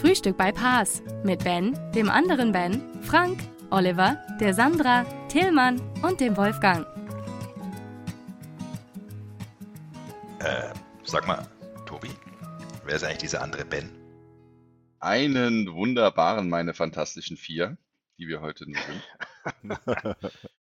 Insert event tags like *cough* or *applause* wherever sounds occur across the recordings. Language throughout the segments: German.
Frühstück bei Paas mit Ben, dem anderen Ben, Frank, Oliver, der Sandra, Tillmann und dem Wolfgang. Äh, sag mal, Tobi, wer ist eigentlich dieser andere Ben? Einen wunderbaren, meine fantastischen vier, die wir heute nur sind.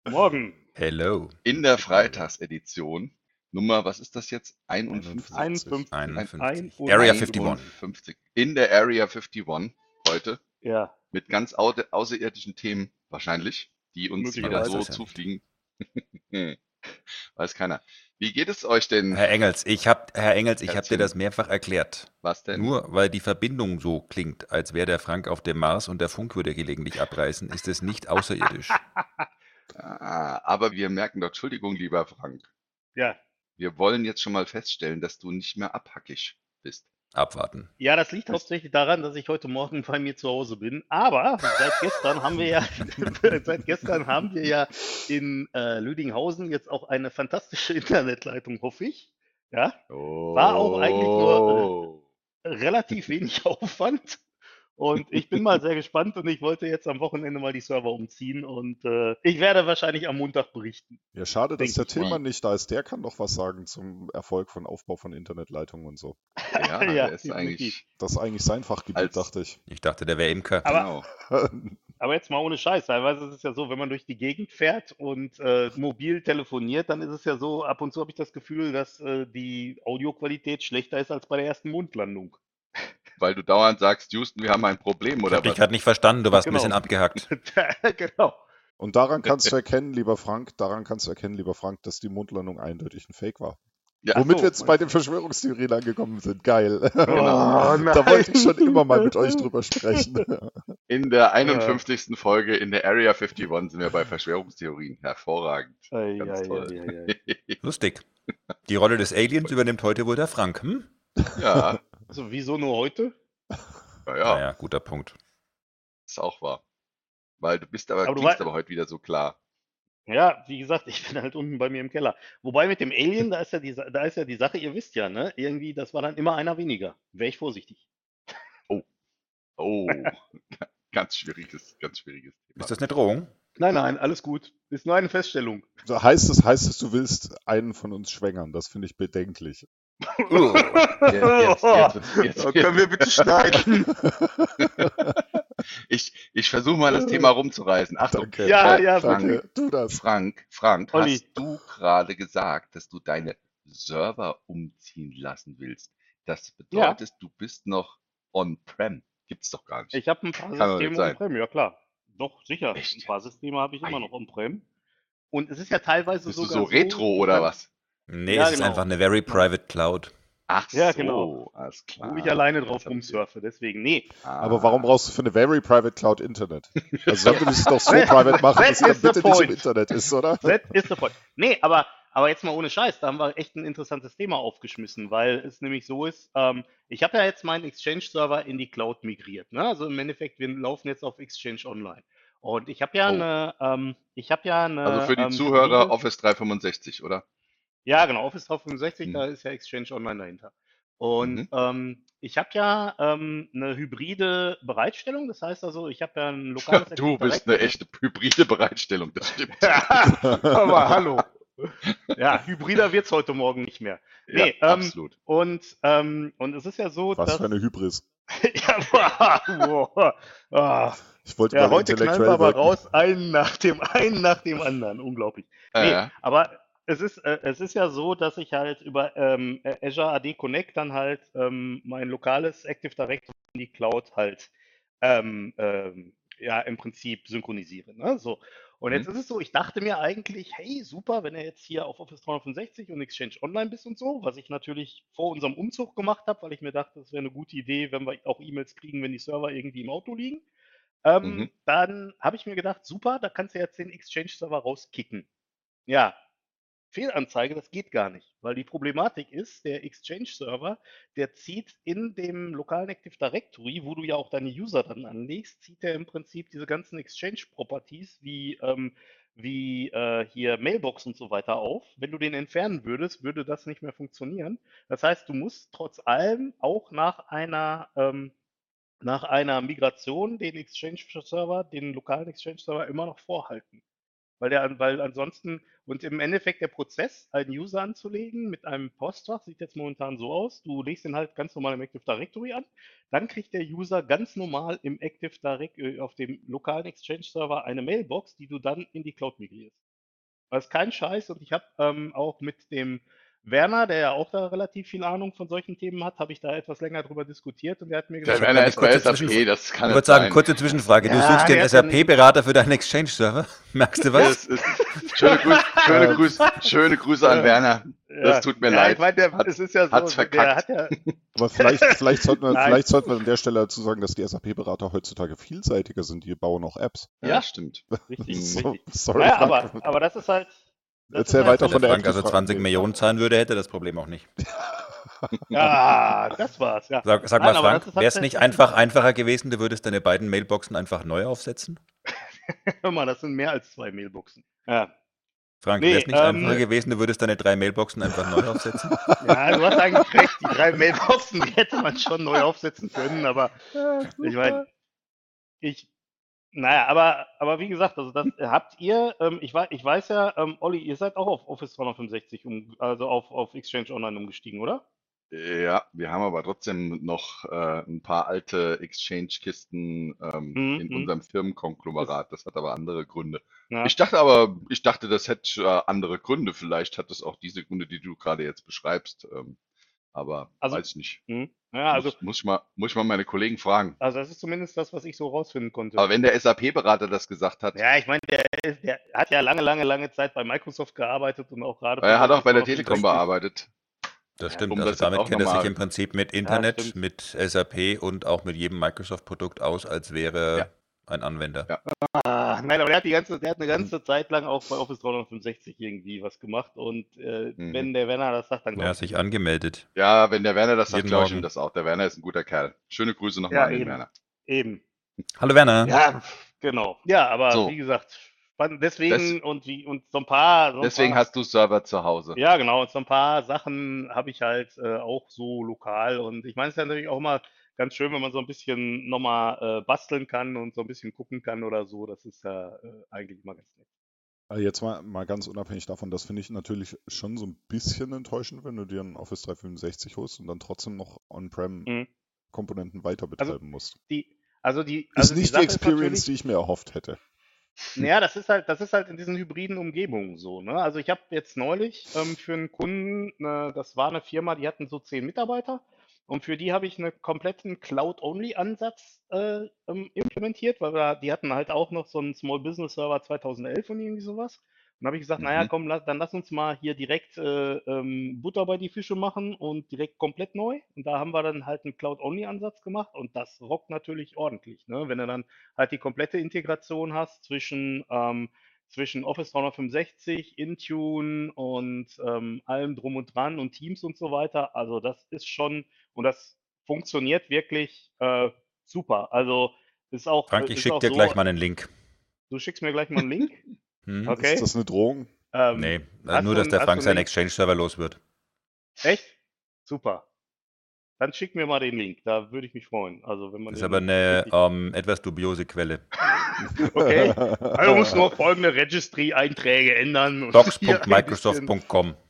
*laughs* Morgen. Hello. In der Freitagsedition. Nummer, was ist das jetzt? 51. 51. 51. Ein- Area 51. 51. In der Area 51 heute. Ja. Mit ganz au außerirdischen Themen wahrscheinlich, die uns wieder so zufliegen. *laughs* Weiß keiner. Wie geht es euch denn? Herr Engels, ich hab, Herr Engels, ich habe dir das mehrfach erklärt. Was denn? Nur weil die Verbindung so klingt, als wäre der Frank auf dem Mars und der Funk würde gelegentlich abreißen, ist es nicht außerirdisch. *laughs* Ah, aber wir merken doch, Entschuldigung, lieber Frank. Ja. Wir wollen jetzt schon mal feststellen, dass du nicht mehr abhackig bist. Abwarten. Ja, das liegt hauptsächlich daran, dass ich heute Morgen bei mir zu Hause bin. Aber seit gestern haben wir ja, *laughs* seit gestern haben wir ja in äh, Lüdinghausen jetzt auch eine fantastische Internetleitung, hoffe ich. Ja, War auch eigentlich nur, Oh. relativ wenig Aufwand. Und ich bin mal sehr gespannt und ich wollte jetzt am Wochenende mal die Server umziehen und äh, ich werde wahrscheinlich am Montag berichten. Ja, schade, dass der. Tillmann nicht da ist. Der kann doch was sagen zum Erfolg von Aufbau von Internetleitungen und so. Ja, *laughs* Ja, der ist. Das ist eigentlich sein Fachgebiet, Als- dachte ich. Ich dachte, der wäre Imker. Aber- Genau. *laughs* Aber jetzt mal ohne Scheiß, teilweise ist es ja so, wenn man durch die Gegend fährt und äh, mobil telefoniert, dann ist es ja so, ab und zu habe ich das Gefühl, dass äh, die Audioqualität schlechter ist als bei der ersten Mondlandung. Weil du dauernd sagst, Houston, wir haben ein Problem Ich oder habe dich was? gerade nicht verstanden, du warst ein Genau. bisschen abgehackt. *laughs* genau. Und daran kannst du erkennen, lieber Frank, daran kannst du erkennen, lieber Frank, dass die Mondlandung eindeutig ein Fake war. Ja, Womit so. wir jetzt bei den Verschwörungstheorien angekommen sind. Geil. *laughs* Oh, da wollte ich schon immer mal mit euch drüber sprechen. *laughs* In der 51. Folge in der Area 51 sind wir bei Verschwörungstheorien. Hervorragend. Ei, Ganz ei, toll. ei, ei, ei. Lustig. Die Rolle des Aliens übernimmt heute wohl der Frank. Hm? ja, Also wieso nur heute? *laughs* ja, ja, Naja, guter Punkt. ist auch wahr. Weil du bist aber, Aber du klingst aber heute wieder so klar. Ja, wie gesagt, *laughs* ich bin halt unten bei mir im Keller. Wobei mit dem Alien, da ist ja die, da ist ja die Sache, ihr wisst ja, ne? Irgendwie, das war dann immer einer weniger. Wäre ich vorsichtig. Oh, *laughs* ganz schwieriges, ganz schwieriges Thema. Ist das eine Drohung? Nein, nein, alles gut. Ist nur eine Feststellung. So heißt es, heißt es, du willst einen von uns schwängern. Das finde ich bedenklich. Oh, *laughs* jetzt, jetzt, jetzt, jetzt, Oh, können wir bitte schneiden? *laughs* Ich, ich versuche mal das Thema rumzureißen. Achtung, Danke. Ja, Äh, ja, Frank, Danke. Tu das. Frank, Frank, Olli. hast du gerade gesagt, dass du deine Server umziehen lassen willst? Das bedeutet, du bist noch on-prem. Gibt's doch gar nicht. Ich habe ein paar Kann Systeme on-prem, ja klar. Doch, sicher. Echt? Ein paar Systeme habe ich immer noch on-prem. Und es ist ja teilweise bist du sogar so retro oder dass- was? Nee, Ja, es ist genau. einfach eine very private cloud. Ach Ja, so, genau. alles klar. Wo ich alleine drauf rumsurfe, deswegen, nee. Ah. Aber warum brauchst du für eine very private Cloud Internet? Also dann ich es doch so *laughs* private machen, dass es dann bitte nicht im. Internet ist, oder? *laughs* That is the point. Nee, aber, aber jetzt mal ohne Scheiß, da haben wir echt ein interessantes Thema aufgeschmissen, weil es nämlich so ist, ähm, ich habe ja jetzt meinen Exchange-Server in die Cloud migriert. Ne? Also im Endeffekt, wir laufen jetzt auf Exchange Online. Und ich habe ja Oh. eine, ähm, ich habe ja eine. Also für die ähm, Zuhörer Office 365, oder? Ja, genau, Office 365, Mhm. da ist ja Exchange Online dahinter. Und Mhm. ähm, ich habe ja ähm, eine hybride Bereitstellung, das heißt also, ich habe ja ein *laughs* lokales Du Active bist eine echte hybride Bereitstellung, das stimmt. *laughs* Aber hallo. *laughs* Ja, hybrider wird's heute Morgen nicht mehr. Ja, Nee, ähm, absolut. Und, ähm, und es ist ja so, Was dass. für eine Hybris. ja, wow, ah, Ich wollte ja, mal heute knallen wir aber raus, einen nach dem, einen nach dem anderen. Unglaublich. Nee, Äh, aber es ist, äh, es ist ja so, dass ich halt über ähm, äh, Azure AD Connect dann halt ähm, mein lokales Active Directory in die Cloud halt ähm, ähm, ja im Prinzip synchronisiere. Ne? So. Und jetzt Mhm. ist es so, ich dachte mir eigentlich, hey, super, wenn er jetzt hier auf Office 365 und Exchange Online bist und so, was ich natürlich vor unserem Umzug gemacht habe, weil ich mir dachte, das wäre eine gute Idee, wenn wir auch E-Mails kriegen, wenn die Server irgendwie im Auto liegen. Ähm, Mhm. Dann habe ich mir gedacht, super, da kannst du jetzt den Exchange-Server rauskicken. Ja, Fehlanzeige, das geht gar nicht, weil die Problematik ist, der Exchange-Server, der zieht in dem lokalen Active Directory, wo du ja auch deine User dann anlegst, zieht er im Prinzip diese ganzen Exchange-Properties wie, ähm, wie äh, hier Mailbox und so weiter auf. Wenn du den entfernen würdest, würde das nicht mehr funktionieren. Das heißt, du musst trotz allem auch nach einer ähm, nach einer Migration den Exchange-Server, den lokalen Exchange-Server immer noch vorhalten. Weil der, weil ansonsten, und im Endeffekt der Prozess, einen User anzulegen mit einem Postfach, sieht jetzt momentan so aus, du legst den halt ganz normal im Active Directory an, dann kriegt der User ganz normal im Active Directory auf dem lokalen Exchange-Server eine Mailbox, die du dann in die Cloud migrierst. Das ist kein Scheiß und ich habe ähm, auch mit dem Werner, der ja auch da relativ viel Ahnung von solchen Themen hat, habe ich da etwas länger drüber diskutiert und der hat mir Der gesagt, Werner ist bei SAP, Zwischenfrage. das kann Ich nicht würde sagen, sein. kurze Zwischenfrage. Du Ja, suchst den SAP-Berater für deinen Exchange-Server. *laughs* Merkst du was? Das ist, schöne, Grüße, schöne, Grüße, schöne Grüße an Ja. Werner. Das tut mir ja, leid. Ich meine, der, Hat- es ist ja so, hat's verkackt. hat ja, *laughs* Aber vielleicht, vielleicht, sollten wir, vielleicht sollten wir an der Stelle dazu sagen, dass die SAP-Berater heutzutage vielseitiger sind. Die bauen auch Apps. Ja, Ja. stimmt. richtig, *laughs* So, richtig. sorry, Naja, aber, aber das ist halt. Erzähl weiter von Wenn der Frank also Active- 20 Millionen zahlen würde, hätte er das Problem auch nicht. *laughs* Ja, das war's, ja. Sag, sag Nein, mal, Frank, wäre es nicht einfach einfacher gewesen, du würdest deine beiden Mailboxen einfach neu aufsetzen? *laughs* Hör mal, das sind mehr als zwei Mailboxen. Ja, Frank, Nee, wäre es nicht ähm, einfacher gewesen, du würdest deine drei Mailboxen einfach neu aufsetzen? *laughs* ja du hast eigentlich recht. Die drei Mailboxen die hätte man schon neu aufsetzen können, aber ich meine, ich. Naja, aber, aber wie gesagt, also das habt ihr, ähm, ich, weiß, ich weiß ja, ähm, Olli, ihr seid auch auf Office 365, um, also auf, auf Exchange Online umgestiegen, oder? Ja, wir haben aber trotzdem noch äh, ein paar alte Exchange-Kisten ähm, Mhm, in mhm. unserem Firmenkonglomerat. Das hat aber andere Gründe. Ja. Ich dachte aber, ich dachte, das hätte äh, andere Gründe. Vielleicht hat es auch diese Gründe, die du gerade jetzt beschreibst. Ähm, aber Also- weiß nicht. Hm? Ja, also, muss, muss, ich mal, muss ich mal meine Kollegen fragen. also das ist zumindest das, was ich so rausfinden konnte. Aber wenn der SAP-Berater das gesagt hat, Ja, ich meine, der, der hat ja lange, lange, lange Zeit bei Microsoft gearbeitet und auch gerade. er hat auch bei der Telekom 365. bearbeitet. Das Ja, stimmt. um Also das damit kennt er sich im Prinzip mit Internet, stimmt. mit SAP und auch mit jedem Microsoft-Produkt aus, als wäre Ja. Ein Anwender. Ja. Ah, nein, aber der hat die ganze, der hat eine ganze Zeit lang auch bei Office 365 irgendwie was gemacht und äh, Mhm. wenn der Werner das sagt, dann Er hat sich angemeldet. Ja, wenn der Werner das sagt, glaube ich ihm das auch. Der Werner ist ein guter Kerl. Schöne Grüße nochmal Ja, an den eben. Werner. Eben. Hallo Werner. Ja, genau. Ja, aber So. wie gesagt, deswegen und wie und so ein paar. So ein Deswegen paar, hast du Server zu Hause. Ja, genau. Und so ein paar Sachen habe ich halt äh, auch so lokal. Und ich meine, es ist ja natürlich auch immer ganz schön, wenn man so ein bisschen nochmal äh, basteln kann und so ein bisschen gucken kann oder so. Das ist ja äh, eigentlich immer ganz nett. Also Jetzt mal, mal ganz unabhängig davon, das finde ich natürlich schon so ein bisschen enttäuschend, wenn du dir ein Office 365 holst und dann trotzdem noch On-Prem-Komponenten Mhm. weiter betreiben musst. Die, also die, Ist also die nicht die Sache Experience, natürlich- die ich mir erhofft hätte. Naja, das ist halt, das ist halt in diesen hybriden Umgebungen so, ne? Also ich habe jetzt neulich ähm, für einen Kunden, ne, das war eine Firma, die hatten so zehn Mitarbeiter und für die habe ich einen kompletten Cloud-Only-Ansatz äh, ähm, implementiert, weil wir, die hatten halt auch noch so einen Small Business Server 2011 und irgendwie sowas. Und habe ich gesagt, naja, Mhm. komm, lass, dann lass uns mal hier direkt äh, ähm, Butter bei die Fische machen und direkt komplett neu. Und da haben wir dann halt einen Cloud-Only-Ansatz gemacht und das rockt natürlich ordentlich, ne? Wenn du dann halt die komplette Integration hast zwischen, ähm, zwischen Office 365, Intune und ähm, allem drum und dran und Teams und so weiter. Also das ist schon, und das funktioniert wirklich äh, super. Also ist auch. Frank, äh, ich schicke dir so, gleich mal einen Link. Du schickst mir gleich mal einen Link. *laughs* Hm? Okay. Ist das eine Drohung? Ähm, Nee, äh, nur du dass der Frank seinen einen- Exchange-Server los wird. Echt? Super. Dann schick mir mal den Link, da würde ich mich freuen. Also wenn man Das ist aber eine ähm, etwas dubiose Quelle. *laughs* *laughs* Okay. Also muss nur folgende Registry-Einträge ändern. Docs.microsoft.com. *laughs*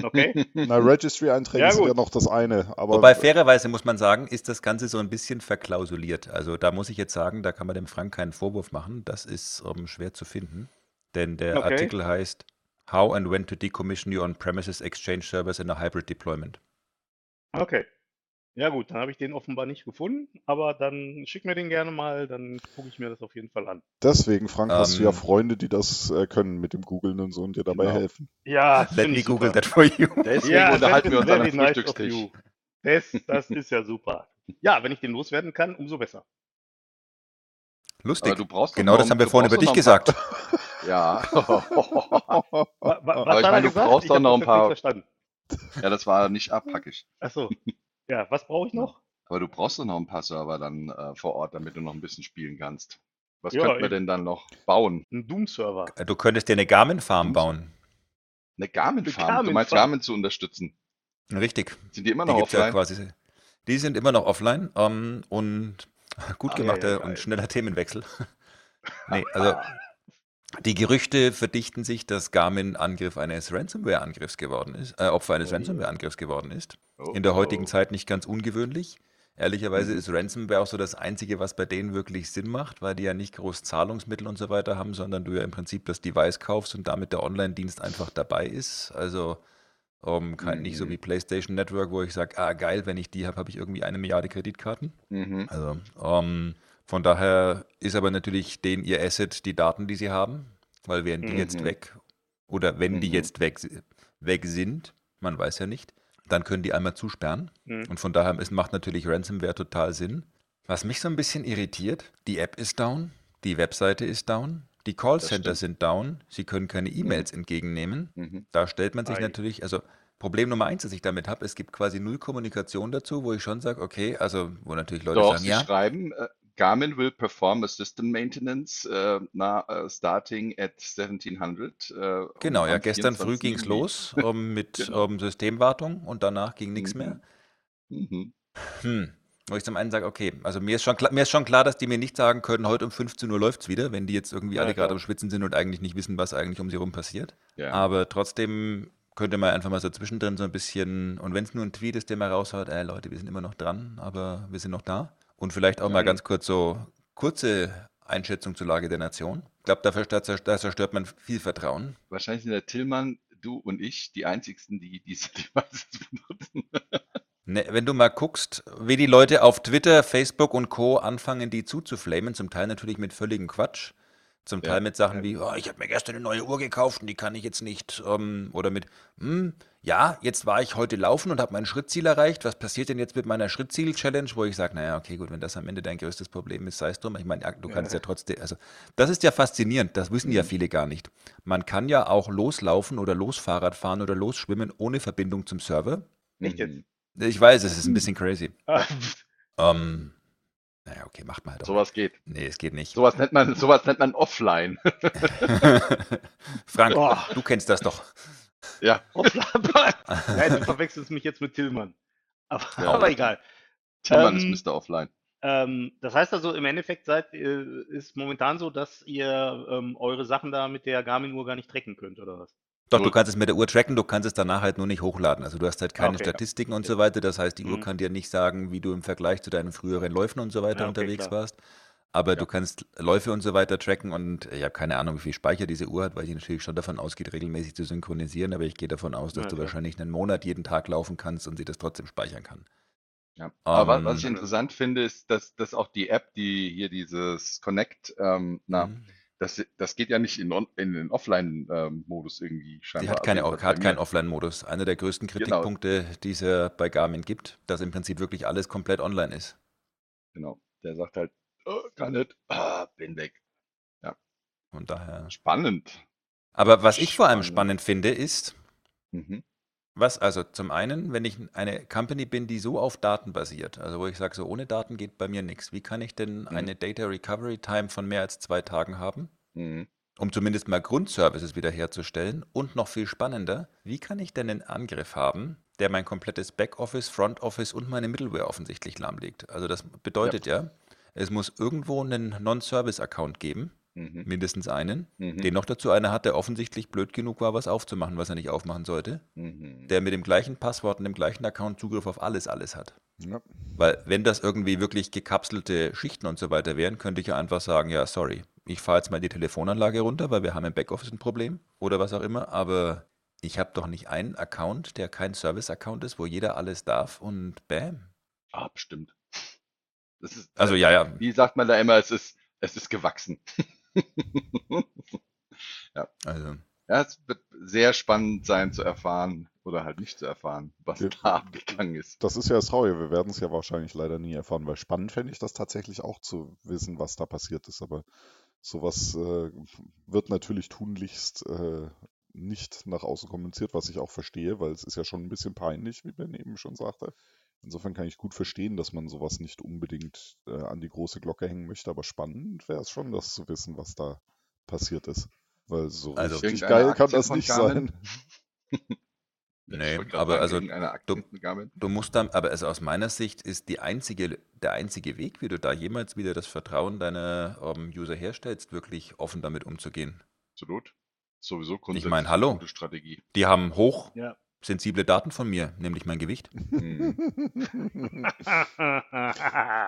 Okay. Na, Registry-Einträge Ja, sind ja noch das eine. Aber Wobei fairerweise muss man sagen, ist das Ganze so ein bisschen verklausuliert. Also da muss ich jetzt sagen, da kann man dem Frank keinen Vorwurf machen. Das ist ähm, schwer zu finden. Denn der Okay. Artikel heißt How and when to decommission your on-premises Exchange servers in a hybrid deployment. Okay. Ja gut, dann habe ich den offenbar nicht gefunden, aber dann schick mir den gerne mal, dann gucke ich mir das auf jeden Fall an. Deswegen, Frank, hast du ja Ähm. Freunde, die das äh, können mit dem Googlen und so und dir dabei Genau. helfen. Ja, das Let me Google that for you. Deswegen Ja, unterhalten wir uns an einem nice Frühstückstisch. you. Das, das ist ja super. Ja, wenn ich den loswerden kann, umso besser. Lustig. Du brauchst Genau noch- das haben wir vorhin über dich gesagt. *laughs* Ja. Wa- wa- was Aber ich meine, du gesagt? brauchst Ich doch noch ein paar- nicht verstanden. ja, das war nicht abhackig. Achso. Ja, was brauche ich noch? Aber du brauchst doch noch ein paar Server dann äh, vor Ort, damit du noch ein bisschen spielen kannst. Was Ja, könnten wir denn dann noch bauen? Ein Doom-Server. Du könntest dir eine Garmin-Farm bauen. Eine Garmin-Farm. Garmin du meinst. Garmin zu unterstützen. Richtig. Sind die immer Die noch ja offline? quasi. Die sind immer noch offline ähm, und gut Ah, gemachter ja, ja, und schneller Themenwechsel. *laughs* nee, *laughs* also die Gerüchte verdichten sich, dass Garmin Angriff eines Ransomware-Angriffs geworden ist, äh, Opfer eines Oh. Ransomware-Angriffs geworden ist. Oh, In der oh. heutigen Zeit nicht ganz ungewöhnlich. Ehrlicherweise Mhm. ist Ransomware auch so das Einzige, was bei denen wirklich Sinn macht, weil die ja nicht groß Zahlungsmittel und so weiter haben, sondern du ja im Prinzip das Device kaufst und damit der Online-Dienst einfach dabei ist. Also ähm, kein, nicht so Mhm. wie PlayStation Network, wo ich sage, ah geil, wenn ich die habe, habe ich irgendwie eine Milliarde Kreditkarten. Mhm. Also ähm, von daher ist aber natürlich denen ihr Asset die Daten, die sie haben, weil wären die jetzt Mhm. weg oder wenn die Mhm. jetzt weg, weg sind, man weiß ja nicht, dann können die einmal zusperren. Hm. Und von daher ist, macht natürlich Ransomware total Sinn. Was mich so ein bisschen irritiert, die App ist down, die Webseite ist down, die Callcenter sind down, sie können keine E-Mails entgegennehmen. Mhm. Da stellt man sich Ei. natürlich, also Problem Nummer eins, das ich damit habe, es gibt quasi null Kommunikation dazu, wo ich schon sage, okay, also wo natürlich Leute Doch, sagen, sie ja, schreiben, äh, Garmin will perform a system maintenance äh, na, äh, starting at 1700. Äh, Genau, um ja, gestern früh 24. ging es los ähm, mit *laughs* Genau. ähm, Systemwartung und danach ging nichts Mhm. mehr. Mhm. Hm. Wo ich zum einen sage, okay, also mir ist, schon klar, mir ist schon klar, dass die mir nicht sagen können, heute um 15 Uhr läuft es wieder, wenn die jetzt irgendwie Ja, alle gerade am Schwitzen sind und eigentlich nicht wissen, was eigentlich um sie rum passiert. Ja. Aber trotzdem könnte man einfach mal so zwischendrin so ein bisschen, und wenn es nur ein Tweet ist, der mal raushaut, ey Leute, wir sind immer noch dran, aber wir sind noch da. Und vielleicht auch mal Ja. ganz kurz so kurze Einschätzung zur Lage der Nation. Ich glaube, da zerstört, man viel Vertrauen. Wahrscheinlich sind der Tillmann, du und ich die einzigsten, die diese *laughs* Devices benutzen. Ne, wenn du mal guckst, wie die Leute auf Twitter, Facebook und Co. anfangen, die zuzuflamen, zum Teil natürlich mit völligem Quatsch, zum Ja. Teil mit Sachen wie, oh, ich habe mir gestern eine neue Uhr gekauft und die kann ich jetzt nicht, ähm, oder mit, hm, ja, jetzt war ich heute laufen und habe mein Schrittziel erreicht, was passiert denn jetzt mit meiner Schrittziel-Challenge, wo ich sage, naja, okay, gut, wenn das am Ende dein größtes Problem ist, sei es drum, ich meine, ja, du kannst ja trotzdem, also, das ist ja faszinierend, das wissen ja Mhm. viele gar nicht. Man kann ja auch loslaufen oder losfahrrad fahren oder losschwimmen ohne Verbindung zum Server. Echt jetzt? Ich weiß, es ist ein bisschen crazy. Ah, Ähm, naja, okay, macht mal halt auch. Sowas geht. Nee, es geht nicht. Sowas nennt man, sowas nennt man offline. *laughs* Frank, Oh. du kennst das doch. ja. Hoppla. *laughs* Nein, du verwechselst mich jetzt mit Tillmann. Aber, Ja. aber egal. Tillmann Ähm, ist Mr. Offline. Ähm, das heißt also, im Endeffekt seid, äh, ist momentan so, dass ihr ähm, eure Sachen da mit der Garmin-Uhr gar nicht tracken könnt, oder was? Doch, du kannst es mit der Uhr tracken, du kannst es danach halt nur nicht hochladen. Also du hast halt keine Okay. Statistiken und so weiter. Das heißt, die Uhr Mhm. kann dir nicht sagen, wie du im Vergleich zu deinen früheren Läufen und so weiter Ja, okay, unterwegs klar. warst. Aber Ja. du kannst Läufe und so weiter tracken und ich habe keine Ahnung, wie viel Speicher diese Uhr hat, weil sie natürlich schon davon ausgeht, regelmäßig zu synchronisieren. Aber ich gehe davon aus, dass Ja, du wahrscheinlich einen Monat jeden Tag laufen kannst und sie das trotzdem speichern kann. Ja. Aber was, was Ähm, ich interessant finde, ist, dass, dass auch die App, die hier dieses Connect, ähm, na, Mhm. Das, das geht ja nicht in, on, in den Offline-Modus irgendwie scheinbar. hat, keine, Also hat keinen Offline-Modus. Einer der größten Genau. Kritikpunkte, die es ja bei Garmin gibt, dass im Prinzip wirklich alles komplett online ist. Genau. Der sagt halt, oh, kann nicht, ah, bin weg. Von daher. Spannend. Aber was ich vor allem Spannend. spannend finde, ist, Mhm. Was, also zum einen, wenn ich eine Company bin, die so auf Daten basiert, also wo ich sage, so ohne Daten geht bei mir nichts, wie kann ich denn Mhm. eine Data Recovery Time von mehr als zwei Tagen haben? Mhm. um zumindest mal Grundservices wiederherzustellen. Und noch viel spannender, wie kann ich denn einen Angriff haben, der mein komplettes Backoffice, Frontoffice und meine Middleware offensichtlich lahmlegt? Also das bedeutet ja, es muss irgendwo einen Non-Service-Account geben, Mhm. mindestens einen, Mhm. den noch dazu einer hat, der offensichtlich blöd genug war, was aufzumachen, was er nicht aufmachen sollte, Mhm. der mit dem gleichen Passwort und dem gleichen Account Zugriff auf alles, alles hat. Ja. Weil wenn das irgendwie wirklich gekapselte Schichten und so weiter wären, könnte ich ja einfach sagen, ja, sorry, ich fahre jetzt mal die Telefonanlage runter, weil wir haben im Backoffice ein Problem oder was auch immer, aber ich habe doch nicht einen Account, der kein Service-Account ist, wo jeder alles darf und bam. Ah, bestimmt. Ist, Also äh, ja, ja. wie sagt man da immer, es ist, es ist gewachsen. *laughs* *laughs* ja. Also, ja, es wird sehr spannend sein zu erfahren oder halt nicht zu erfahren, was Wir- da abgegangen ist. Das ist ja das Traurige, wir werden es ja wahrscheinlich leider nie erfahren, weil spannend fände ich das tatsächlich auch zu wissen, was da passiert ist, aber sowas äh, wird natürlich tunlichst äh, nicht nach außen kommuniziert, was ich auch verstehe, weil es ist ja schon ein bisschen peinlich, wie Ben eben schon sagte. Insofern kann ich gut verstehen, dass man sowas nicht unbedingt äh, an die große Glocke hängen möchte, aber spannend wäre es schon, das zu wissen, was da passiert ist. Weil so Also- richtig geil kann Aktie das von nicht Garmin? sein. *laughs* Nee, Ich aber sagen, also du- du musst dann, aber also aus meiner Sicht ist die einzige, der einzige Weg, wie du da jemals wieder das Vertrauen deiner ähm, User herstellst, wirklich offen damit umzugehen. Absolut. Sowieso Ich grundsätzlich meine, eine hallo, Strategie. die haben Ja. Hochsensible Daten von mir, nämlich mein Gewicht. Hm.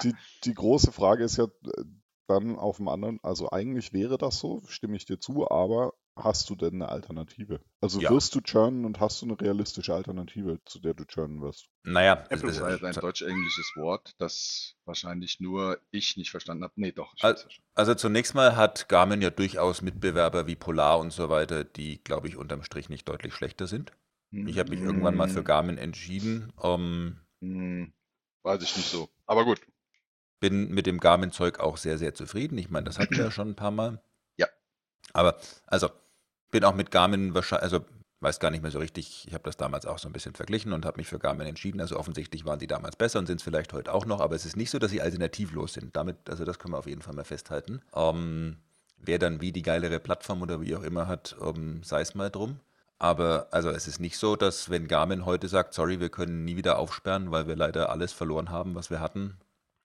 Die, die große Frage ist ja äh, dann auf dem anderen, also eigentlich wäre das so, stimme ich dir zu, aber hast du denn eine Alternative? Also Ja. wirst du churnen und hast du eine realistische Alternative, zu der du churnen wirst? Naja, es Apple ist, Das war jetzt ein also, deutsch-englisches Wort, das wahrscheinlich nur ich nicht verstanden habe. Nee, doch. Ich Al- weiß ja schon. also zunächst mal hat Garmin ja durchaus Mitbewerber wie Polar und so weiter, die, glaube ich, unterm Strich nicht deutlich schlechter sind. Ich habe mich irgendwann mal für Hm, Garmin entschieden. Ähm, hm, Weiß ich nicht so. Aber gut. bin mit dem Garmin-Zeug auch sehr, sehr zufrieden. Ich meine, das hatten wir ja *clears throat* schon ein paar Mal. Ja. Aber, also, bin auch mit Garmin wahrscheinlich, also, weiß gar nicht mehr so richtig. Ich habe das damals auch so ein bisschen verglichen und habe mich für Garmin entschieden. Also, offensichtlich waren die damals besser und sind es vielleicht heute auch noch. Aber es ist nicht so, dass sie alternativlos sind. Damit, also, das können wir auf jeden Fall mal festhalten. Ähm, wer dann wie die geilere Plattform oder wie auch immer hat, ähm, sei es mal drum. Aber also es ist nicht so, dass wenn Garmin heute sagt, sorry, wir können nie wieder aufsperren, weil wir leider alles verloren haben, was wir hatten,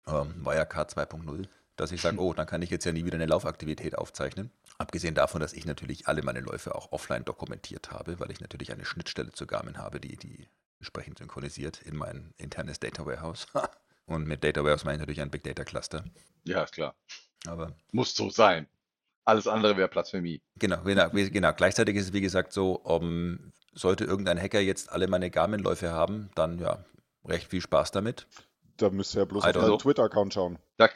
ähm, Wirecard 2.0, dass ich sage, *laughs* oh, dann kann ich jetzt ja nie wieder eine Laufaktivität aufzeichnen. Abgesehen davon, dass ich natürlich alle meine Läufe auch offline dokumentiert habe, weil ich natürlich eine Schnittstelle zu Garmin habe, die die entsprechend synchronisiert in mein internes Data Warehouse. *laughs* Und mit Data Warehouse meine ich natürlich ein Big Data Cluster. Ja, ist klar. Aber Muss so sein. Alles andere wäre Blasphemie. Genau, genau, genau. Gleichzeitig ist es, wie gesagt, so, um, sollte irgendein Hacker jetzt alle meine Garmin-Läufe haben, dann ja, recht viel Spaß damit. Da müsst ihr ja bloß auf deinen. Twitter-Account schauen. Da,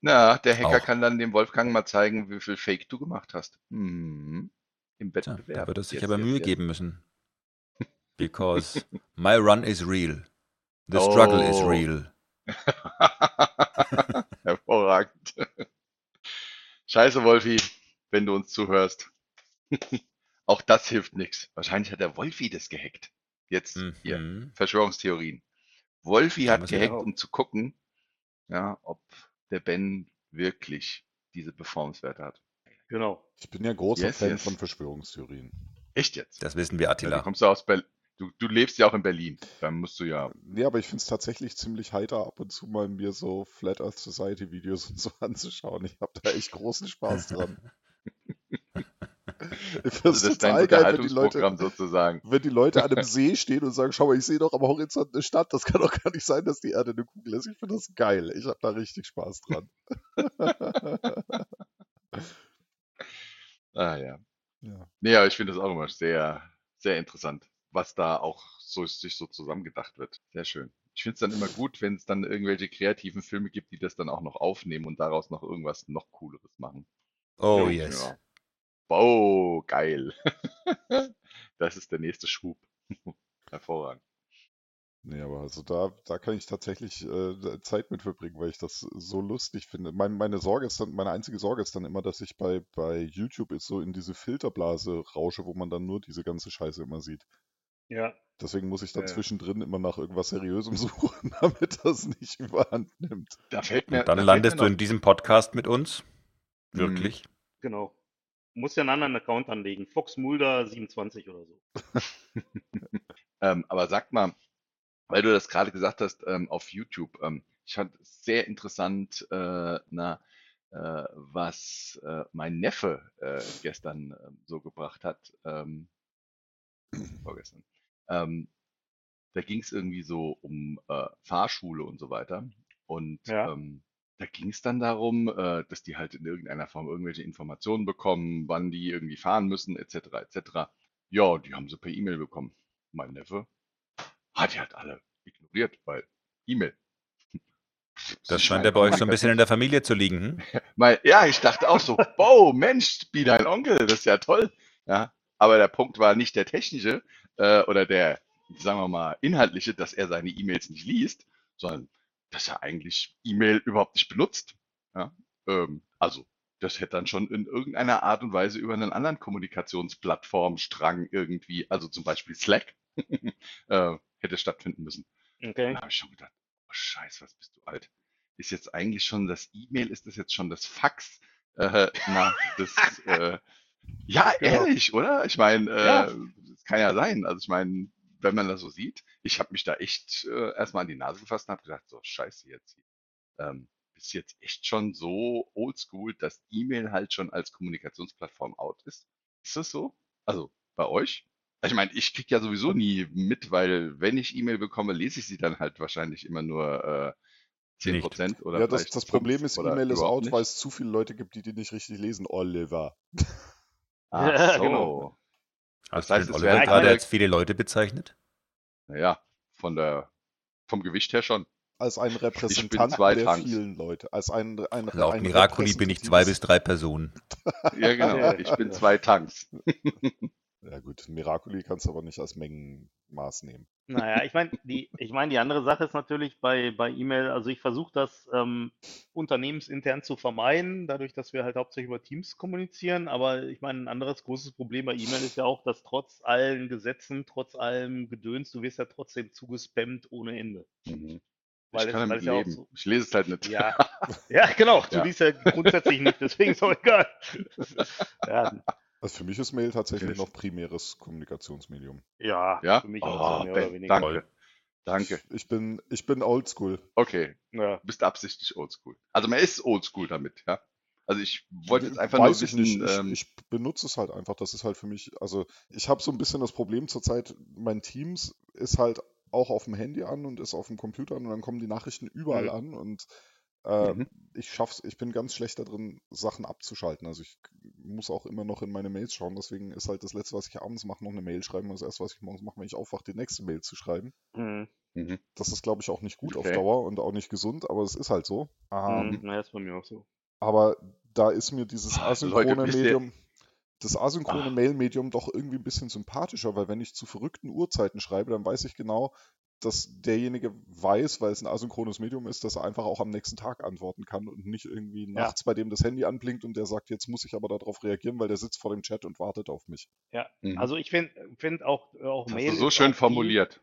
na, der Hacker Auch. kann dann dem Wolfgang mal zeigen, wie viel Fake du gemacht hast. Hm. Im Wettbewerb. da wird es sich aber Mühe jetzt. geben müssen. *laughs* Because my run is real. The struggle is Oh. real. *laughs* Hervorragend. Scheiße, Wolfi, wenn du uns zuhörst. *laughs* Auch das hilft nichts. Wahrscheinlich hat der Wolfi das gehackt. Jetzt hier, Mhm. Verschwörungstheorien. Wolfi hat gehackt, um zu gucken, ja, ob der Ben wirklich diese Performance-Werte hat. Genau. Ich bin ja großer Yes, Fan yes. von Verschwörungstheorien. Echt jetzt? Das wissen wir, Ja, du Attila. kommst ja aus Berlin. Du, du lebst ja auch in Berlin. Dann musst du ja. Nee, aber ich finde es tatsächlich ziemlich heiter, ab und zu mal mir so Flat Earth Society Videos und so *laughs* anzuschauen. Ich habe da echt großen Spaß dran. Ich finde Also es das ist dein geil, wenn die Leute, sozusagen. wenn die Leute an einem *laughs* See stehen und sagen, schau mal, ich sehe doch am Horizont eine Stadt. Das kann doch gar nicht sein, dass die Erde eine Kugel ist. Ich finde das geil. Ich habe da richtig Spaß dran. *laughs* Ah ja. ja. Nee, aber ich finde das auch immer sehr, sehr interessant, was da auch so sich so zusammengedacht wird. Sehr schön. Ich finde es dann immer gut, wenn es dann irgendwelche kreativen Filme gibt, die das dann auch noch aufnehmen und daraus noch irgendwas noch Cooleres machen. Oh, Ja. yes. Oh, geil. *laughs* das ist der nächste Schub. *laughs* Hervorragend. Nee, aber also da, da kann ich tatsächlich äh, Zeit mit verbringen, weil ich das so lustig finde. Mein, meine Sorge ist dann, meine einzige Sorge ist dann immer, dass ich bei, bei YouTube ist so in diese Filterblase rausche, wo man dann nur diese ganze Scheiße immer sieht. Ja. Deswegen muss ich dann Ja. zwischendrin immer nach irgendwas Seriösem *laughs* suchen, damit das nicht überhand nimmt. Da fällt mir. Und dann da fällt landest mir du in diesem Podcast mit uns. Mhm. Wirklich. Genau. Muss ja einen anderen Account anlegen. Fox Mulder 27 oder so. *laughs* Ähm, aber sag mal, weil du das gerade gesagt hast, ähm, auf YouTube, ähm, ich fand es sehr interessant, äh, na, äh, was äh, mein Neffe äh, gestern ähm, so gebracht hat, ähm, vorgestern. Ähm, da ging es irgendwie so um äh, Fahrschule und so weiter. Und Ja. ähm, da ging es dann darum, äh, dass die halt in irgendeiner Form irgendwelche Informationen bekommen, wann die irgendwie fahren müssen, etc. etc. Ja, die haben sie per E-Mail bekommen. Mein Neffe hat die halt alle ignoriert, weil E-Mail. *laughs* Das scheint ja bei euch so ein bisschen in der Familie zu liegen. Hm? *laughs* Ja, ich dachte auch so, wow, Mensch, wie dein Onkel, das ist ja toll. Ja, aber der Punkt war nicht der technische äh, oder der, sagen wir mal, inhaltliche, dass er seine E-Mails nicht liest, sondern dass er eigentlich E-Mail überhaupt nicht benutzt. Ja, ähm, also das hätte dann schon in irgendeiner Art und Weise über einen anderen Kommunikationsplattformstrang irgendwie, also zum Beispiel Slack, *laughs* äh, hätte stattfinden müssen. Okay. Da habe ich schon gedacht, oh Scheiße, was bist du alt? Ist jetzt eigentlich schon das E-Mail, ist das jetzt schon das Fax? Äh, na, das, *laughs* äh, ja, Genau. ehrlich, oder? Ich meine, äh, Ja. Kann ja sein. Also ich meine, wenn man das so sieht, ich habe mich da echt äh, erstmal an die Nase gefasst und habe gedacht, so Scheiße jetzt. Ähm, ist jetzt echt schon so oldschool, dass E-Mail halt schon als Kommunikationsplattform out ist. Ist das so? Also bei euch? Ich meine, ich krieg ja sowieso nie mit, weil wenn ich E-Mail bekomme, lese ich sie dann halt wahrscheinlich immer nur äh, 10 Nicht. Prozent oder ja, das, vielleicht das Problem ist, E-Mail ist out, nicht. weil es zu viele Leute gibt, die die nicht richtig lesen. Oliver. Ach *laughs* so. genau. Hast Das heißt, du den gerade als viele Leute bezeichnet? Naja, von der, vom Gewicht her schon. Als ein Repräsentant zwei der Tanks. vielen Leute. Als ein, ein, Laut ein Miraculi bin ich zwei bis drei Personen. *laughs* Ja, genau. Ich bin zwei Tanks. Ja gut, Miraculi kannst du aber nicht als Mengenmaß nehmen. Naja, ich meine, die, ich meine, die andere Sache ist natürlich bei, bei E-Mail, also ich versuche das ähm, unternehmensintern zu vermeiden, dadurch, dass wir halt hauptsächlich über Teams kommunizieren. Aber ich meine, ein anderes großes Problem bei E-Mail ist ja auch, dass trotz allen Gesetzen, trotz allem Gedöns, du wirst ja trotzdem zugespammt ohne Ende. Mhm. Weil ich kann es- es ja so- Ich lese es halt nicht. Ja, ja, genau. Du Ja. liest ja grundsätzlich nicht, deswegen ist auch egal. *laughs* Ja, Also für mich ist Mail tatsächlich Okay. noch primäres Kommunikationsmedium. ja, Ja? für mich auch Oh, so mehr oder weniger. danke. Danke. Ich bin, ich bin oldschool. Okay. Ja. Du bist absichtlich oldschool. Also man ist oldschool damit, ja. Also ich wollte jetzt einfach nur Weiß ich wissen, nicht. Ich, ähm, ich benutze es halt einfach. Das ist halt für mich, also ich habe so ein bisschen das Problem zurzeit, mein Teams ist halt auch auf dem Handy an und ist auf dem Computer an und dann kommen die Nachrichten überall Mhm. an und äh, Mhm. ich schaff's, ich bin ganz schlecht darin, Sachen abzuschalten. Also ich muss auch immer noch in meine Mails schauen. Deswegen ist halt das Letzte, was ich abends mache, noch eine Mail schreiben. Und das Erste, was ich morgens mache, wenn ich aufwache, die nächste Mail zu schreiben. Mhm. mhm. Das ist, glaube ich, auch nicht gut Okay. auf Dauer und auch nicht gesund, aber es ist halt so. Ähm, Mhm. Naja, ist bei mir auch so. aber da ist mir dieses *laughs* asynchrone Leute, Medium, das asynchrone Ah. Mail-Medium doch irgendwie ein bisschen sympathischer, weil wenn ich zu verrückten Uhrzeiten schreibe, dann weiß ich genau, dass derjenige weiß, weil es ein asynchrones Medium ist, dass er einfach auch am nächsten Tag antworten kann und nicht irgendwie nachts bei dem das Handy anblinkt und der sagt, jetzt muss ich aber darauf reagieren, weil der sitzt vor dem Chat und wartet auf mich. Ja, Mhm. also ich finde find auch, auch Mail so schön formuliert.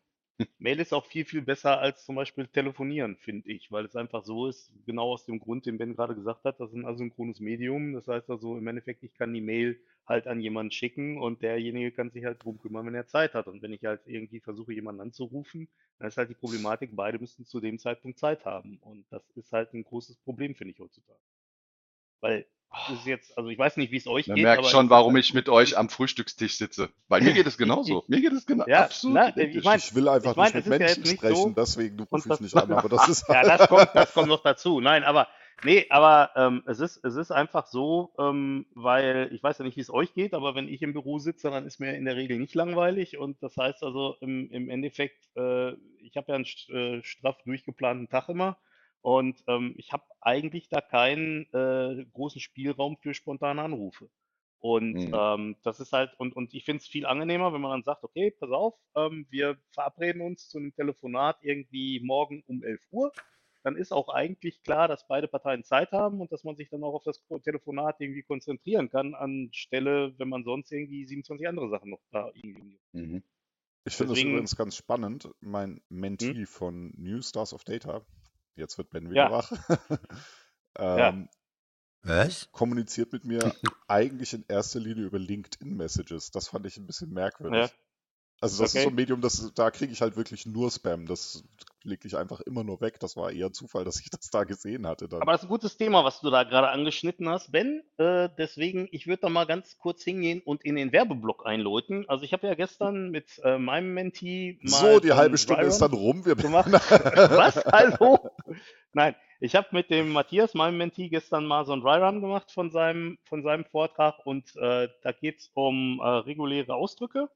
Mail ist auch viel, viel besser als zum Beispiel telefonieren, finde ich, weil es einfach so ist, genau aus dem Grund, den Ben gerade gesagt hat, das ist ein asynchrones Medium. Das heißt also im Endeffekt, ich kann die Mail halt an jemanden schicken und derjenige kann sich halt drum kümmern, wenn er Zeit hat. Und wenn ich halt irgendwie versuche, jemanden anzurufen, dann ist halt die Problematik, beide müssten zu dem Zeitpunkt Zeit haben. Und das ist halt ein großes Problem, finde ich heutzutage. Weil ist jetzt, also ich weiß nicht, wie es euch Man geht, merkt aber schon, warum halt- ich mit euch am Frühstückstisch sitze. Weil mir geht es *laughs* genauso. Mir geht es genau Ja, absolut na, identisch. ich mein, ich will einfach ich mein, nicht mit ja Menschen nicht sprechen, so, deswegen rufe und ich das- nicht an, aber das *laughs* ist Ja, das *laughs* kommt, das kommt noch dazu. Nein, aber nee, aber ähm, es ist, es ist einfach so, ähm, weil ich weiß ja nicht, wie es euch geht, aber wenn ich im Büro sitze, dann ist mir in der Regel nicht langweilig und das heißt also im, im Endeffekt, äh, ich habe ja einen äh, straff durchgeplanten Tag immer und ähm, ich habe eigentlich da keinen äh, großen Spielraum für spontane Anrufe. Und Mhm. ähm, das ist halt, und, und ich finde es viel angenehmer, wenn man dann sagt, okay, pass auf, ähm, wir verabreden uns zu einem Telefonat irgendwie morgen um 11 Uhr. Dann ist auch eigentlich klar, dass beide Parteien Zeit haben und dass man sich dann auch auf das Telefonat irgendwie konzentrieren kann, anstelle, wenn man sonst irgendwie 27 andere Sachen noch da irgendwie. Mhm. Ich finde das Deswegen- übrigens ganz spannend. Mein Mentee Hm? von New Stars of Data, jetzt wird Ben Ja. wieder wach, *laughs* Ja. ähm, Was? kommuniziert mit mir *laughs* eigentlich in erster Linie über LinkedIn-Messages. Das fand ich ein bisschen merkwürdig. Ja. Also das ist Okay. so ein Medium, das, da kriege ich halt wirklich nur Spam. Das lege ich einfach immer nur weg. Das war eher Zufall, dass ich das da gesehen hatte. Dann. Aber das ist ein gutes Thema, was du da gerade angeschnitten hast, Ben. Äh, deswegen, ich würde da mal ganz kurz hingehen und in den Werbeblock einläuten. Also ich habe ja gestern mit äh, meinem Mentee mal so, die halbe Stunde ist Byron- dann rum. Wir gemacht. *laughs* Was? Hallo? Nein, ich habe mit dem Matthias, meinem Mentee, gestern mal so einen Dry-Run gemacht von seinem, von seinem Vortrag und äh, da geht es um äh, reguläre Ausdrücke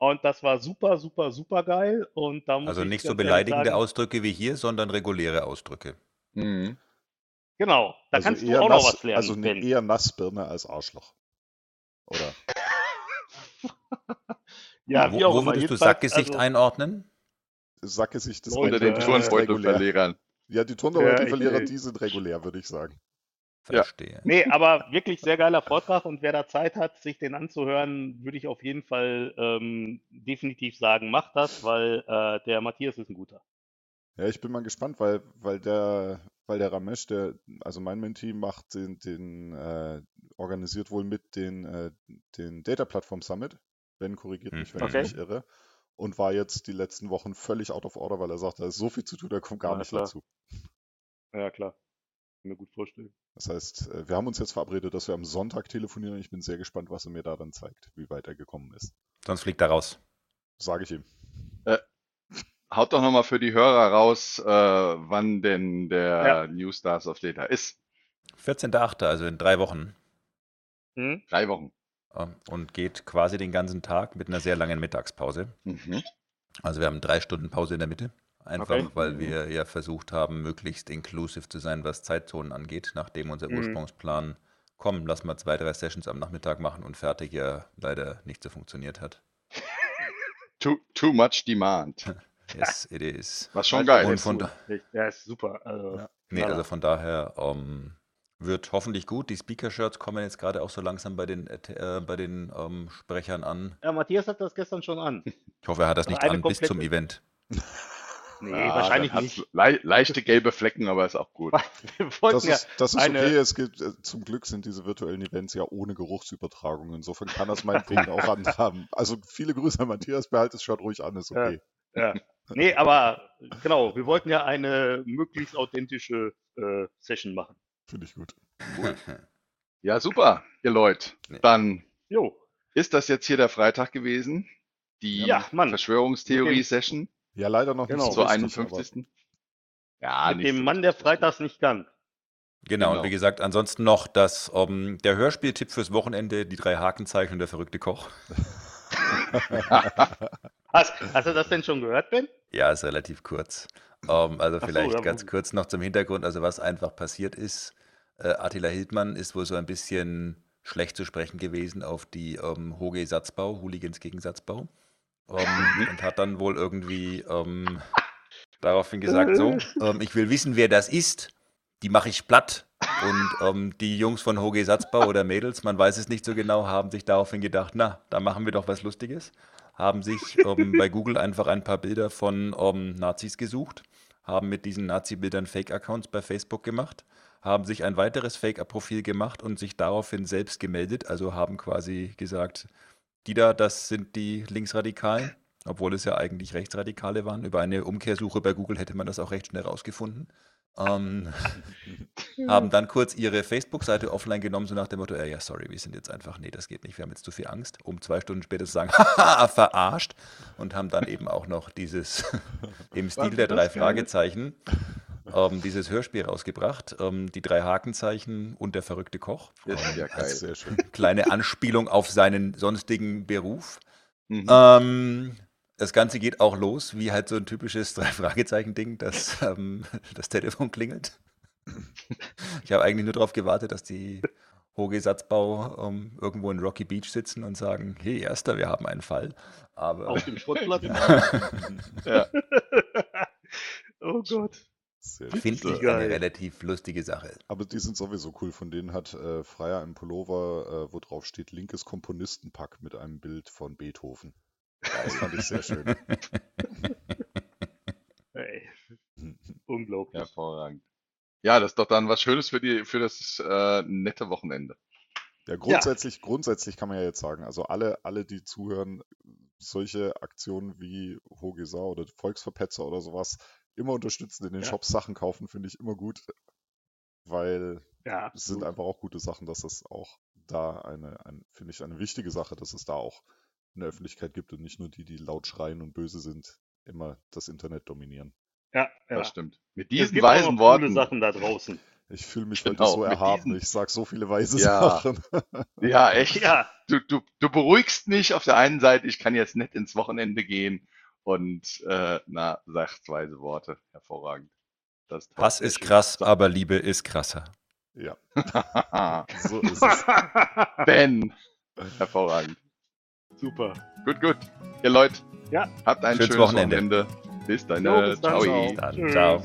und das war super, super, super geil und da muss Also ich nicht so beleidigende sagen, Ausdrücke wie hier, sondern reguläre Ausdrücke. Mhm. Genau, da Also kannst du eher auch noch nass, was lernen, also ne- Ben. eher Nassbirne als Arschloch. Oder? *laughs* Ja, wo, wie auch wo immer. würdest du Sackgesicht also, einordnen? Sackgesicht des Leute, Unter den Turnbeutelverlierern. Ja, die Turnbeutelverlierer, Ja, die sind regulär, würde ich sagen. Ja. Verstehe. Nee, aber wirklich sehr geiler Vortrag und wer da Zeit hat, sich den anzuhören, würde ich auf jeden Fall ähm, definitiv sagen, macht das, weil äh, der Matthias ist ein guter. Ja, ich bin mal gespannt, weil, weil der, weil der Ramesh, der, also mein Mentee macht den, den äh, organisiert wohl mit den, äh, den Data Platform Summit. Ben korrigiert mich, wenn Okay. ich mich irre. Und war jetzt die letzten Wochen völlig out of order, weil er sagt, da ist so viel zu tun, da kommt gar Ja, nicht klar. dazu. Ja, klar. Kann mir gut vorstellen. Das heißt, äh, wir haben uns jetzt verabredet, dass wir am Sonntag telefonieren. Ich bin sehr gespannt, was er mir da dann zeigt, wie weit er gekommen ist. Sonst fliegt er raus. Sage ich ihm. Haut doch nochmal für die Hörer raus, äh, wann denn der Ja. New Stars of Data ist. 14.8., also in drei Wochen. Hm? Drei Wochen. ähm, Und geht quasi den ganzen Tag mit einer sehr langen Mittagspause. Mhm. Also wir haben drei Stunden Pause in der Mitte. Einfach, Okay. weil wir ja versucht haben, möglichst inclusive zu sein, was Zeitzonen angeht, nachdem unser Mhm. Ursprungsplan, komm, lass mal zwei, drei Sessions am Nachmittag machen und fertig, ja leider nicht so funktioniert hat. *laughs* Too, too much demand. *laughs* Yes, it is. Was schon Also, geil Und ist. von, Ja, ist super. Also, Ja. nee, also von daher ähm, wird hoffentlich gut. Die Speaker-Shirts kommen jetzt gerade auch so langsam bei den, äh, bei den ähm, Sprechern an. ja, Matthias hat das gestern schon an. Ich hoffe, er hat das Also nicht an bis zum Event. *laughs* Nee, Ja, wahrscheinlich nicht. lei- leichte gelbe Flecken, aber ist auch gut. Das ja ist, das ist eine- okay. Es gibt, äh, zum Glück sind diese virtuellen Events ja ohne Geruchsübertragung. Insofern kann das meinetwegen auch handhaben. *laughs* Also viele Grüße an Matthias, behalt es Shirt ruhig an, ist Ja. okay. Ja. Nee, aber genau, wir wollten ja eine möglichst authentische äh, Session machen. Finde ich gut. *laughs* Ja, super, ihr Leute. Nee. Dann Jo, ist das jetzt hier der Freitag gewesen. Die Ja. Verschwörungstheorie-Session Ja, leider noch Genau. nicht zur so richtig, 51. Ja, mit dem so Mann, der freitags nicht kann. Genau, Genau. und wie gesagt, ansonsten noch das, ähm, der Hörspieltipp fürs Wochenende, die drei Hakenzeichen und der verrückte Koch. *laughs* Hast, hast du das denn schon gehört, Ben? Ja, ist relativ kurz. Ähm, also so, vielleicht ja, ganz kurz noch zum Hintergrund, also was einfach passiert ist. Äh, Attila Hildmann ist wohl so ein bisschen schlecht zu sprechen gewesen auf die ähm, Hoge Satzbau, Hooligans gegen Satzbau. Ähm, *laughs* und hat dann wohl irgendwie ähm, daraufhin gesagt, so, *laughs* ähm, ich will wissen, wer das ist. Die mache ich platt. Und ähm, die Jungs von Hoge Satzbau oder Mädels, man weiß es nicht so genau, haben sich daraufhin gedacht, na, da machen wir doch was Lustiges. Haben sich ähm, bei Google einfach ein paar Bilder von Nazis gesucht, haben mit diesen Nazi-Bildern Fake-Accounts bei Facebook gemacht, haben sich ein weiteres Fake-Profil gemacht und sich daraufhin selbst gemeldet, also haben quasi gesagt, die da, das sind die Linksradikalen, obwohl es ja eigentlich Rechtsradikale waren. Über eine Umkehrsuche bei Google hätte man das auch recht schnell rausgefunden. Ähm, *laughs* haben dann kurz ihre Facebook-Seite offline genommen, so nach dem Motto, äh, ja, sorry, wir sind jetzt einfach, nee, das geht nicht, wir haben jetzt zu viel Angst, um zwei Stunden später zu sagen, *laughs* haha, verarscht und haben dann eben auch noch dieses, *laughs* im Stil der drei Fragezeichen, ähm, dieses Hörspiel rausgebracht, ähm, die drei Hakenzeichen und der verrückte Koch. Das ist ja Ähm, geil. Sehr schön. kleine Anspielung auf seinen sonstigen Beruf. Mhm. Ähm, das Ganze geht auch los, wie halt so ein typisches *laughs* Drei-Fragezeichen-Ding, dass ähm, das Telefon klingelt. *laughs* Ich habe eigentlich nur darauf gewartet, dass die Hoge Satzbau ähm, irgendwo in Rocky Beach sitzen und sagen, hey Erster, wir haben einen Fall. Aber Auf dem Schrottplatz. *laughs* Ja. oh Gott. Sehr finde ich geil. eine relativ lustige Sache. Aber die sind sowieso cool. Von denen hat äh, Freier ein Pullover, äh, wo drauf steht linkes Komponistenpack mit einem Bild von Beethoven. Das fand ich sehr schön. *laughs* Ey, unglaublich. Hervorragend. Ja, das ist doch dann was Schönes für die, für das äh, nette Wochenende. Ja, grundsätzlich, grundsätzlich kann man ja jetzt sagen, also alle, alle, die zuhören, solche Aktionen wie Hogesar oder Volksverpetzer oder sowas immer unterstützen, in den Ja. Shops Sachen kaufen, finde ich immer gut, weil Ja, es sind einfach auch gute Sachen, dass es auch da eine, ein, finde ich, eine wichtige Sache, dass es da auch eine Öffentlichkeit gibt und nicht nur die, die laut schreien und böse sind, immer das Internet dominieren. Ja, ja. Das stimmt. Mit Es diesen gibt auch noch weisen coole Worten. Sachen da draußen. Ich fühle mich Genau, heute so erhaben. diesen- Ich sag so viele weise Ja. Sachen. *laughs* Ja, echt. Ja, Du, du, du beruhigst mich auf der einen Seite, ich kann jetzt nett ins Wochenende gehen und äh, na, sagst weise Worte. Hervorragend. Das ist Hass ist krass, so. aber Liebe ist krasser. Ja, *laughs* so ist es. *laughs* Ben. Hervorragend. Super. Gut, gut. Ihr Leute, Ja. habt ein Schönes schönes Wochenende. Wochenende. Bis dann. Jo, bis dann. Ciao. Dann, ciao.